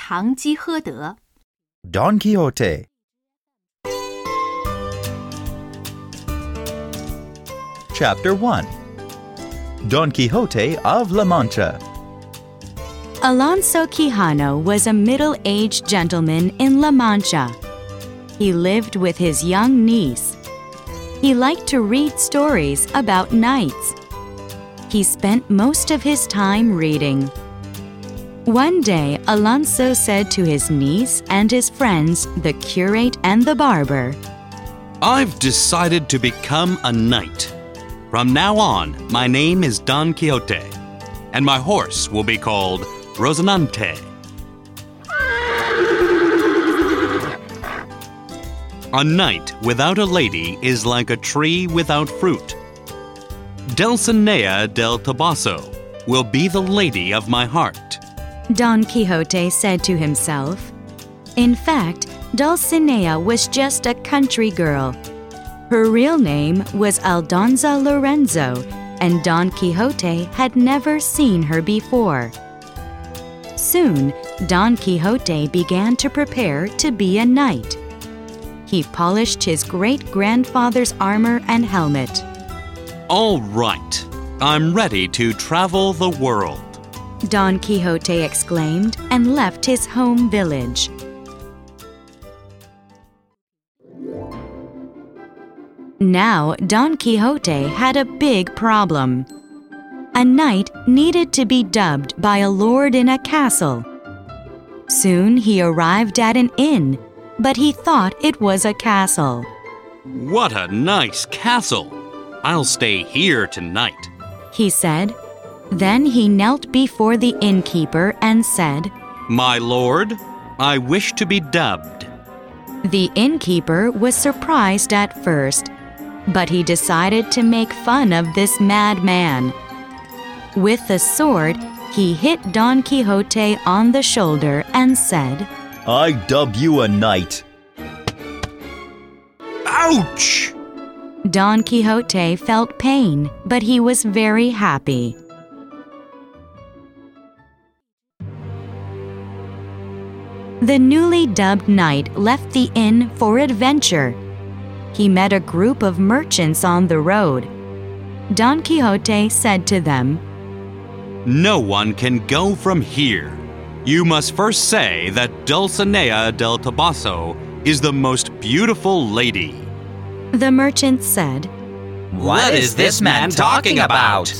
堂吉诃德》 Don Quixote. Chapter 1 Don Quixote of La Mancha. Alonso Quijano was a middle aged gentleman in La Mancha. He lived with his young niece. He liked to read stories about knights. He spent most of his time reading. One day, Alonso said to his niece and his friends, the curate and the barber, I've decided to become a knight. From now on, my name is Don Quixote, and my horse will be called Rosinante. A knight without a lady is like a tree without fruit. Dulcinea del Toboso will be the lady of my heart. Don Quixote said to himself. In fact, Dulcinea was just a country girl. Her real name was Aldonza Lorenzo, and Don Quixote had never seen her before. Soon, Don Quixote began to prepare to be a knight. He polished his great grandfather's armor and helmet. All right, I'm ready to travel the world. Don Quixote exclaimed and left his home village. Now, Don Quixote had a big problem. A knight needed to be dubbed by a lord in a castle. Soon he arrived at an inn, but he thought it was a castle. What a nice castle! I'll stay here tonight. He said. Then he knelt before the innkeeper and said, My lord, I wish to be dubbed. The innkeeper was surprised at first, but he decided to make fun of this madman. With a sword, he hit Don Quixote on the shoulder and said, I dub you a knight. Ouch! Don Quixote felt pain, but he was very happy. The newly dubbed knight left the inn for adventure. He met a group of merchants on the road. Don Quixote said to them, No one can go from here. You must first say that Dulcinea del Toboso is the most beautiful lady. The merchant said, What is this man talking about?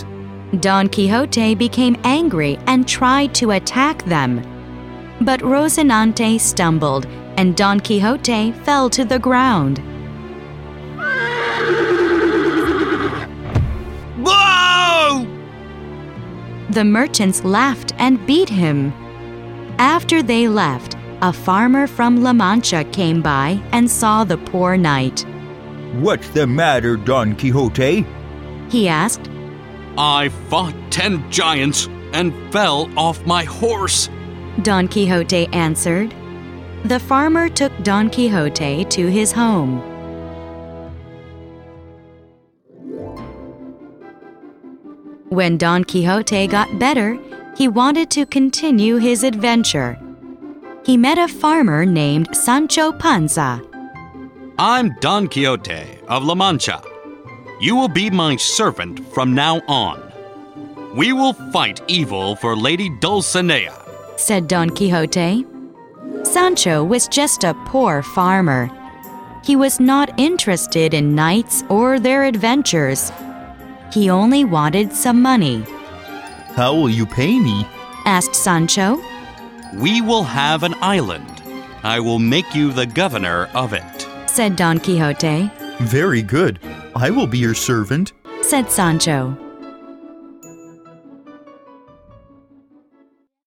Don Quixote became angry and tried to attack them. But Rosinante stumbled, and Don Quixote fell to the ground. Whoa! The merchants laughed and beat him. After they left, a farmer from La Mancha came by and saw the poor knight. What's the matter, Don Quixote? He asked, I fought ten giants and fell off my horse. Don Quixote answered. The farmer took Don Quixote to his home. When Don Quixote got better, he wanted to continue his adventure. He met a farmer named Sancho Panza. I'm Don Quixote of La Mancha. You will be my servant from now on. We will fight evil for Lady Dulcinea. Said Don Quixote. Sancho was just a poor farmer. He was not interested in knights or their adventures. He only wanted some money. How will you pay me? Asked Sancho. We will have an island. I will make you the governor of it. Said Don Quixote. Very good. I will be your servant. Said Sancho.